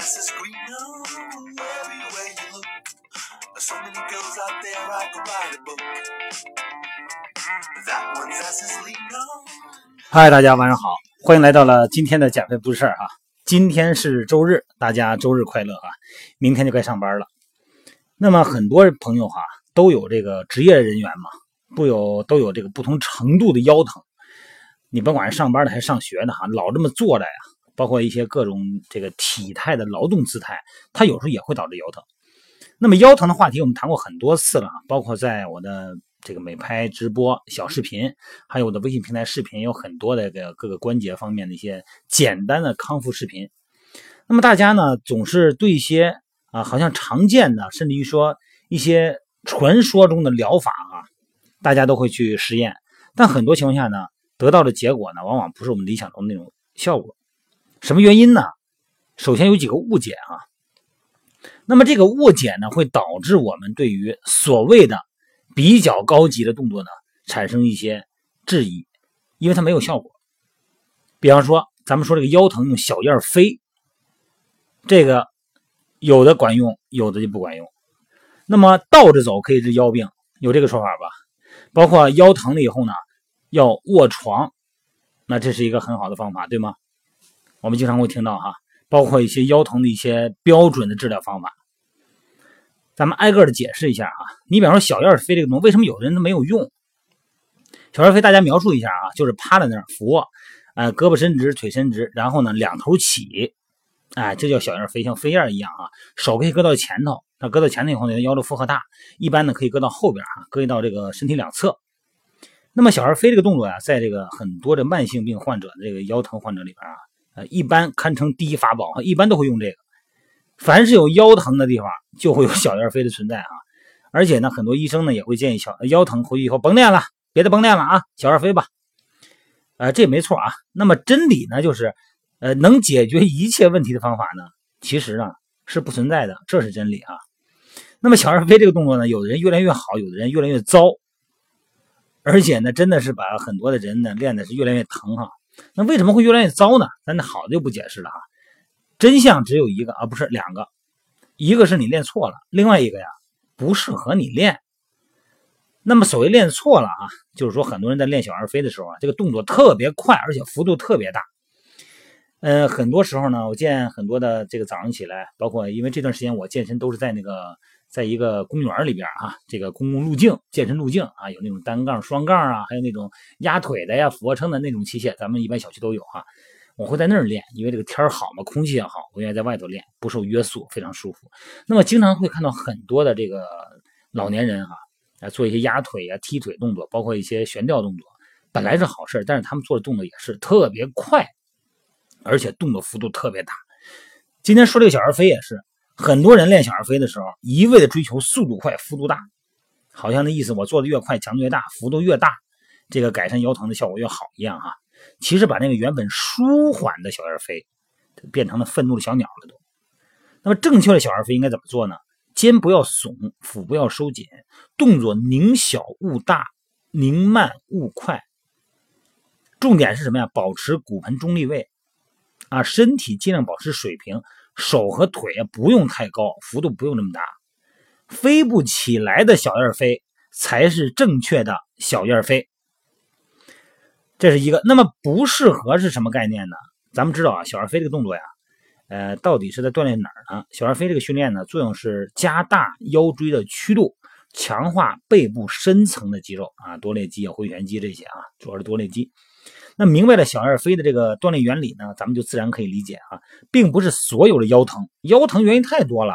is green everywhere you look。so many girls out there ride a book。that one has is lean.。嗨，大家晚上好，欢迎来到了今天的减肥不是事哈。今天是周日，大家周日快乐哈，明天就该上班了。那么很多朋友哈，都有这个职业人员嘛，不有，都有这个不同程度的腰疼。你甭管是上班的还是上学的哈，老这么坐着呀。包括一些各种这个体态的劳动姿态，它有时候也会导致腰疼。那么腰疼的话题我们谈过很多次了，包括在我的这个美拍直播小视频，还有我的微信平台视频，有很多的这个各个关节方面的一些简单的康复视频。那么大家呢总是对一些啊好像常见的，甚至于说一些传说中的疗法啊，大家都会去实验，但很多情况下呢，得到的结果呢，往往不是我们理想中那种效果。什么原因呢？首先有几个误解啊。那么这个误解呢，会导致我们对于所谓的比较高级的动作呢，产生一些质疑，因为它没有效果。比方说，咱们说这个腰疼用小燕飞，这个有的管用，有的就不管用。那么倒着走可以治腰病，有这个说法吧？包括腰疼了以后呢，要卧床，那这是一个很好的方法，对吗？我们经常会听到哈，包括一些腰疼的一些标准的治疗方法。咱们挨个的解释一下啊。你比方说小燕飞这个东西，为什么有的人都没有用？小燕飞大家描述一下啊，就是趴在那儿俯卧，呃，胳膊伸直，腿伸直，然后呢两头起，哎，这叫小燕飞，像飞燕一样啊。手可以搁到前头，那搁到前头以后呢，腰的负荷大，一般呢可以搁到后边啊，搁到这个身体两侧。那么小燕飞这个动作呀，在这个很多的慢性病患者这个腰疼患者里边啊，呃，一般堪称第一法宝啊，一般都会用这个。凡是有腰疼的地方，就会有小燕飞的存在啊。而且呢，很多医生呢也会建议小腰疼回去以后甭练了，别的甭练了啊，小燕飞吧。呃，这没错啊。那么真理呢，就是呃，能解决一切问题的方法呢，其实呢是不存在的，这是真理啊。那么小燕飞这个动作呢，有的人越来越好，有的人越来越糟，而且呢，真的是把很多的人呢练的是越来越疼哈。那为什么会越来越糟呢？咱那好的就不解释了哈。真相只有一个啊，不是两个，一个是你练错了，另外一个呀不适合你练。那么所谓练错了啊，就是说很多人在练小儿飞的时候啊，这个动作特别快，而且幅度特别大。呃，很多时候呢，我见很多的这个早上起来，包括因为这段时间我健身都是在那个在一个公园里边啊，这个公共路径健身路径啊，有那种单杠、双杠啊，还有那种压腿的呀、俯卧撑的那种器械，咱们一般小区都有哈。我会在那儿练，因为这个天儿好嘛，空气也好，我愿意在外头练，不受约束，非常舒服。那么经常会看到很多的这个老年人哈、啊，做一些压腿呀、踢腿动作，包括一些悬吊动作，本来是好事但是他们做的动作也是特别快，而且动作幅度特别大。今天说这个小儿飞也是，很多人练小儿飞的时候，一味的追求速度快、幅度大，好像那意思我做的越快，强度越大，幅度越大，这个改善腰疼的效果越好一样哈。其实把那个原本舒缓的小燕飞，变成了愤怒的小鸟了都。那么正确的小燕飞应该怎么做呢？肩不要耸，腹不要收紧，动作宁小勿大，宁慢勿快。重点是什么呀？保持骨盆中立位，啊，身体尽量保持水平，手和腿不用太高，幅度不用这么大。飞不起来的小燕飞才是正确的小燕飞。这是一个，那么不适合是什么概念呢？咱们知道啊，小儿飞这个动作呀，呃，到底是在锻炼哪儿呢？小儿飞这个训练呢，作用是加大腰椎的曲度，强化背部深层的肌肉啊，多裂肌啊、回旋肌这些啊，主要是多裂肌。那明白了小儿飞的这个锻炼原理呢，咱们就自然可以理解啊，并不是所有的腰疼，腰疼原因太多了，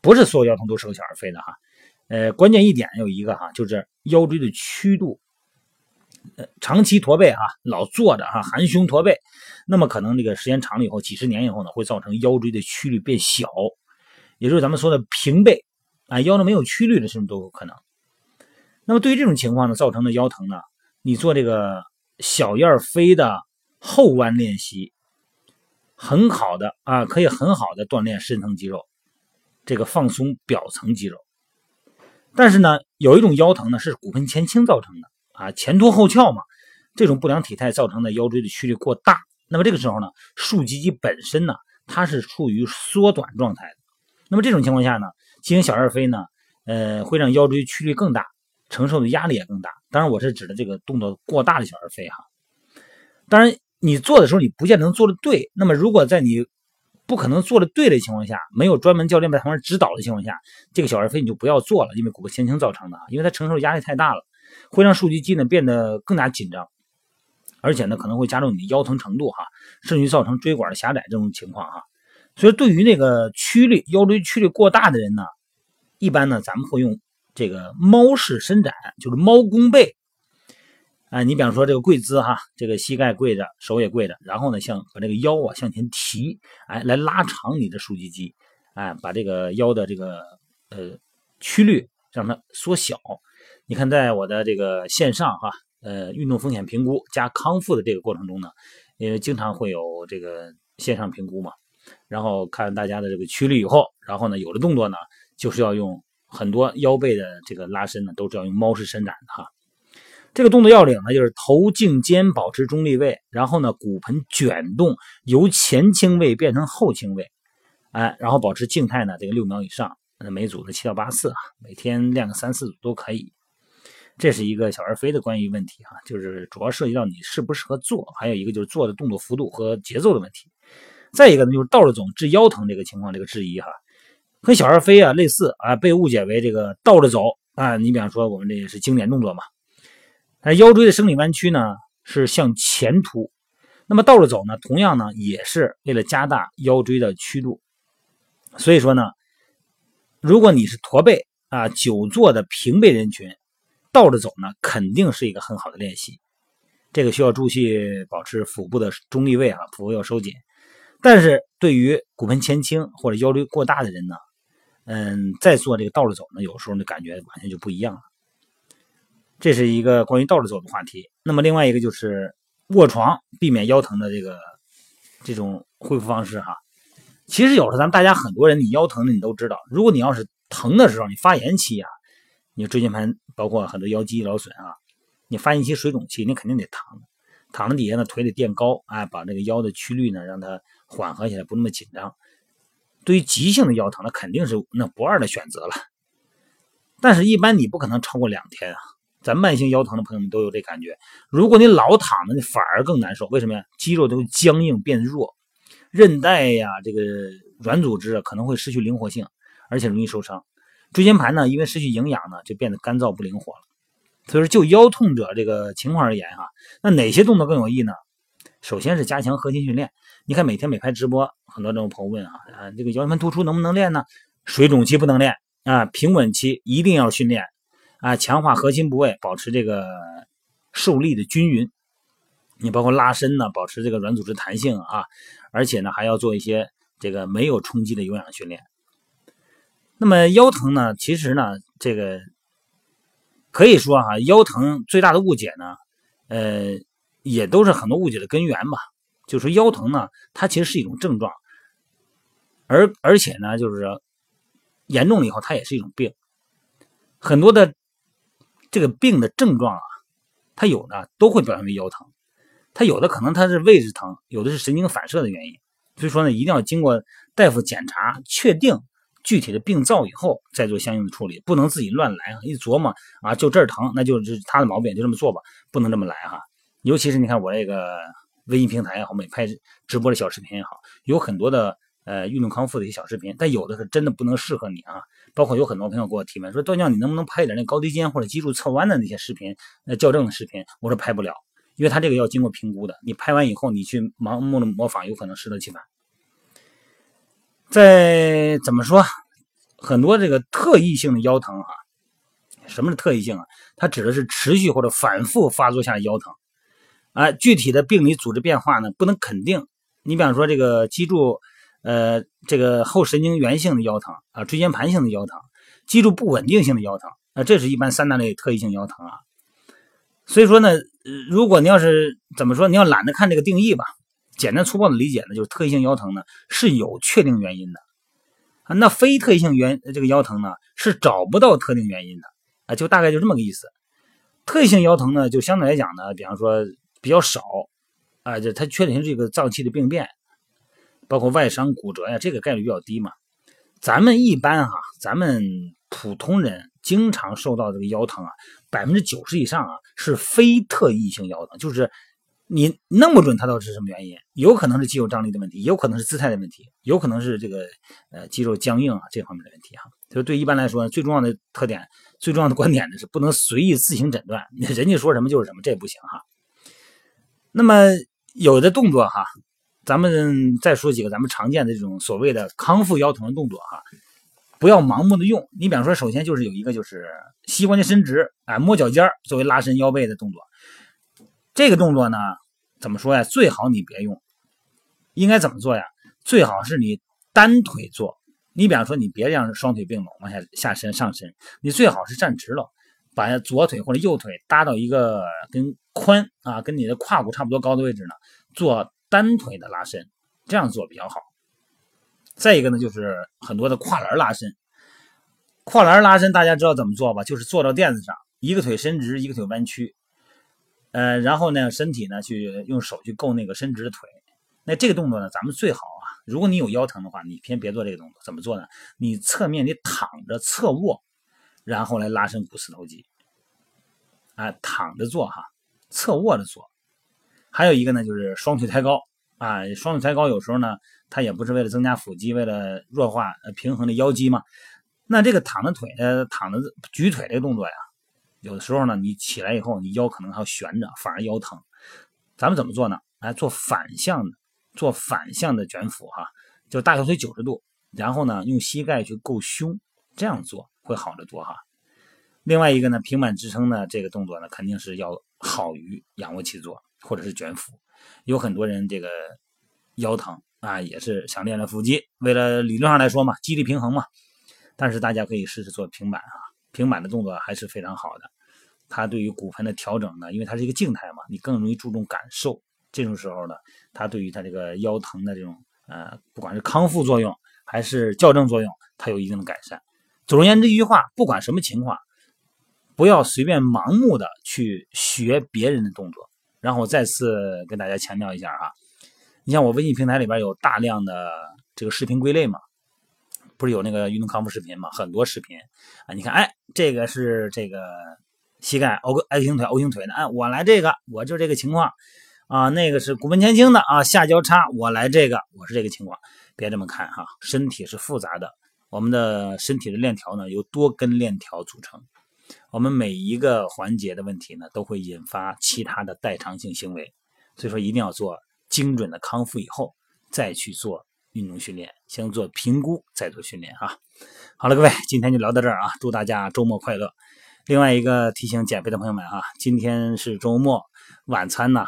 不是所有腰疼都适合小儿飞的哈。呃，关键一点有一个哈，就是腰椎的曲度。呃，长期驼背啊，老坐着哈，含胸驼背，那么可能这个时间长了以后，几十年以后呢，会造成腰椎的曲率变小，也就是咱们说的平背啊，腰呢没有曲率的，甚至都有可能。那么对于这种情况呢，造成的腰疼呢，你做这个小燕飞的后弯练习，很好的啊，可以很好的锻炼深层肌肉，这个放松表层肌肉。但是呢，有一种腰疼呢，是骨盆前倾造成的。啊，前凸后翘嘛，这种不良体态造成的腰椎的曲率过大，那么这个时候呢，竖脊肌本身呢，它是处于缩短状态的。那么这种情况下呢，进行小儿飞呢，呃，会让腰椎曲率更大，承受的压力也更大。当然，我是指的这个动作过大的小儿飞哈。当然，你做的时候你不见得能做的对。那么，如果在你不可能做的对的情况下，没有专门教练在旁边指导的情况下，这个小儿飞你就不要做了，因为骨骼前倾造成的，因为它承受压力太大了，会让竖脊肌呢变得更加紧张，而且呢可能会加重你的腰疼程度哈，甚至于造成椎管的狭窄这种情况哈。所以对于那个曲率腰椎曲率过大的人呢，一般呢咱们会用这个猫式伸展，就是猫弓背。哎，你比方说这个跪姿哈，这个膝盖跪着，手也跪着，然后呢，向把这个腰啊向前提，哎，来拉长你的竖脊肌，哎，把这个腰的这个呃曲率让它缩小。你看，在我的这个线上哈，呃，运动风险评估加康复的这个过程中呢，因为经常会有这个线上评估嘛，然后看大家的这个曲率以后，然后呢，有的动作呢就是要用很多腰背的这个拉伸呢，都是要用猫式伸展的哈。这个动作要领呢，就是头颈肩保持中立位，然后呢，骨盆卷动，由前倾位变成后倾位，哎，然后保持静态呢，这个六秒以上，每组的七到八次啊，每天练个三四组都可以。这是一个小儿飞的关于问题哈，就是主要涉及到你适不适合做，还有一个就是做的动作幅度和节奏的问题。再一个呢，就是倒着走治腰疼这个情况这个质疑哈，和小儿飞啊类似啊，被误解为这个倒着走啊，你比方说我们这也是经典动作嘛。那腰椎的生理弯曲呢是向前凸，那么倒着走呢，同样呢也是为了加大腰椎的曲度。所以说呢，如果你是驼背啊、久坐的平背人群，倒着走呢肯定是一个很好的练习。这个需要注意保持腹部的中立位啊，腹部要收紧。但是对于骨盆前倾或者腰椎过大的人呢，嗯，再做这个倒着走呢，有时候呢感觉完全就不一样了。这是一个关于倒着走的话题。那么另外一个就是卧床避免腰疼的这个这种恢复方式哈。其实有时候咱们大家很多人你腰疼的你都知道，如果你要是疼的时候，你发炎期啊，你椎间盘包括很多腰肌劳损啊，你发炎期水肿期，你肯定得躺，躺在底下呢，腿得垫高，哎，把这个腰的曲率呢让它缓和起来，不那么紧张。对于急性的腰疼，那肯定是那不二的选择了。但是，一般你不可能超过两天啊。咱慢性腰疼的朋友们都有这感觉。如果你老躺着，你反而更难受。为什么呀？肌肉都僵硬变弱，韧带呀，这个软组织可能会失去灵活性，而且容易受伤。椎间盘呢，因为失去营养呢，就变得干燥不灵活了。所以说，就腰痛者这个情况而言哈，那哪些动作更有益呢？首先是加强核心训练。你看每天每拍直播，很多这种朋友问啊，啊，这个腰间盘突出能不能练呢？水肿期不能练啊，平稳期一定要训练。啊，强化核心部位，保持这个受力的均匀。你包括拉伸呢，保持这个软组织弹性啊，而且呢还要做一些这个没有冲击的有氧训练。那么腰疼呢，其实呢，这个可以说哈，腰疼最大的误解呢，呃，也都是很多误解的根源吧。就是腰疼呢，它其实是一种症状，而而且呢，就是严重了以后，它也是一种病，很多的。这个病的症状啊，它有的都会表现为腰疼，它有的可能它是位置疼，有的是神经反射的原因。所以说呢，一定要经过大夫检查，确定具体的病灶以后，再做相应的处理，不能自己乱来啊！一琢磨啊，就这儿疼，那就是他的毛病，就这么做吧，不能这么来哈。尤其是你看我这个微信平台也好，每拍直播的小视频也好，有很多的呃运动康复的一些小视频，但有的是真的不能适合你啊。包括有很多朋友给我提问说：“段教，你能不能拍一点那高低肩或者脊柱侧弯的那些视频？那校正的视频？”我说拍不了，因为他这个要经过评估的。你拍完以后，你去盲目的模仿，有可能适得其反。再怎么说，很多这个特异性的腰疼啊，什么是特异性啊？它指的是持续或者反复发作下的腰疼。啊，具体的病理组织变化呢，不能肯定。你比方说这个脊柱。呃，这个后神经源性的腰疼啊，椎间盘性的腰疼，脊柱不稳定性的腰疼啊，这是一般三大类特异性腰疼啊。所以说呢，如果你要是怎么说，你要懒得看这个定义吧，简单粗暴的理解呢，就是特异性腰疼呢是有确定原因的啊，那非特异性原这个腰疼呢是找不到特定原因的啊，就大概就这么个意思。特异性腰疼呢，就相对来讲呢，比方说比较少啊，就它确定是这个脏器的病变。包括外伤骨折呀，这个概率比较低嘛。咱们一般哈，咱们普通人经常受到这个腰疼啊，百分之九十以上啊是非特异性腰疼，就是你弄不准它到底是什么原因，有可能是肌肉张力的问题，有可能是姿态的问题，有可能是这个呃肌肉僵硬啊这方面的问题哈。就是对一般来说，最重要的特点、最重要的观点呢是不能随意自行诊断，人家说什么就是什么，这不行哈。那么有的动作哈。咱们再说几个咱们常见的这种所谓的康复腰疼的动作哈，不要盲目的用。你比方说，首先就是有一个就是膝关节伸直，啊，摸脚尖作为拉伸腰背的动作。这个动作呢，怎么说呀？最好你别用。应该怎么做呀？最好是你单腿做。你比方说，你别让双腿并拢往下下身上身，你最好是站直了，把左腿或者右腿搭到一个跟髋啊跟你的胯骨差不多高的位置呢，做。单腿的拉伸，这样做比较好。再一个呢，就是很多的跨栏拉伸。跨栏拉伸大家知道怎么做吧？就是坐到垫子上，一个腿伸直，一个腿弯曲，呃，然后呢，身体呢去用手去够那个伸直的腿。那这个动作呢，咱们最好啊，如果你有腰疼的话，你先别做这个动作。怎么做呢？你侧面你躺着侧卧，然后来拉伸股四头肌。啊，躺着做哈，侧卧着做。还有一个呢，就是双腿抬高啊，双腿抬高有时候呢，它也不是为了增加腹肌，为了弱化平衡的腰肌嘛。那这个躺着腿呃，躺着举腿这个动作呀，有的时候呢，你起来以后，你腰可能还要悬着，反而腰疼。咱们怎么做呢？来做反向的，做反向的卷腹哈，就大小腿九十度，然后呢，用膝盖去够胸，这样做会好得多哈。另外一个呢，平板支撑呢，这个动作呢，肯定是要好于仰卧起坐。或者是卷腹，有很多人这个腰疼啊，也是想练练腹肌。为了理论上来说嘛，肌力平衡嘛。但是大家可以试试做平板啊，平板的动作还是非常好的。它对于骨盆的调整呢，因为它是一个静态嘛，你更容易注重感受。这种时候呢，它对于它这个腰疼的这种呃，不管是康复作用还是校正作用，它有一定的改善。总而言之一句话，不管什么情况，不要随便盲目的去学别人的动作。然后我再次跟大家强调一下哈，你像我微信平台里边有大量的这个视频归类嘛，不是有那个运动康复视频嘛，很多视频。啊，你看，哎，这个是这个膝盖 O 型腿 O 型腿的，哎，我来这个，我就这个情况。啊，那个是骨盆前倾的啊，下交叉，我来这个，我是这个情况，别这么看哈，身体是复杂的，我们的身体的链条呢由多根链条组成。我们每一个环节的问题呢，都会引发其他的代偿性行为，所以说一定要做精准的康复以后再去做运动训练，先做评估再做训练啊。好了，各位，今天就聊到这儿啊，祝大家周末快乐。另外一个提醒减肥的朋友们啊，今天是周末，晚餐呢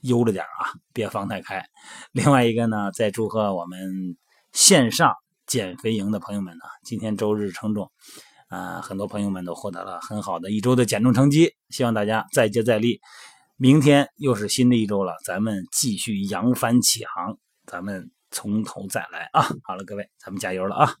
悠着点啊，别放太开。另外一个呢，再祝贺我们线上减肥营的朋友们呢，今天周日称重。啊，很多朋友们都获得了很好的一周的减重成绩，希望大家再接再厉。明天又是新的一周了，咱们继续扬帆起航，咱们从头再来啊！好了，各位，咱们加油了啊！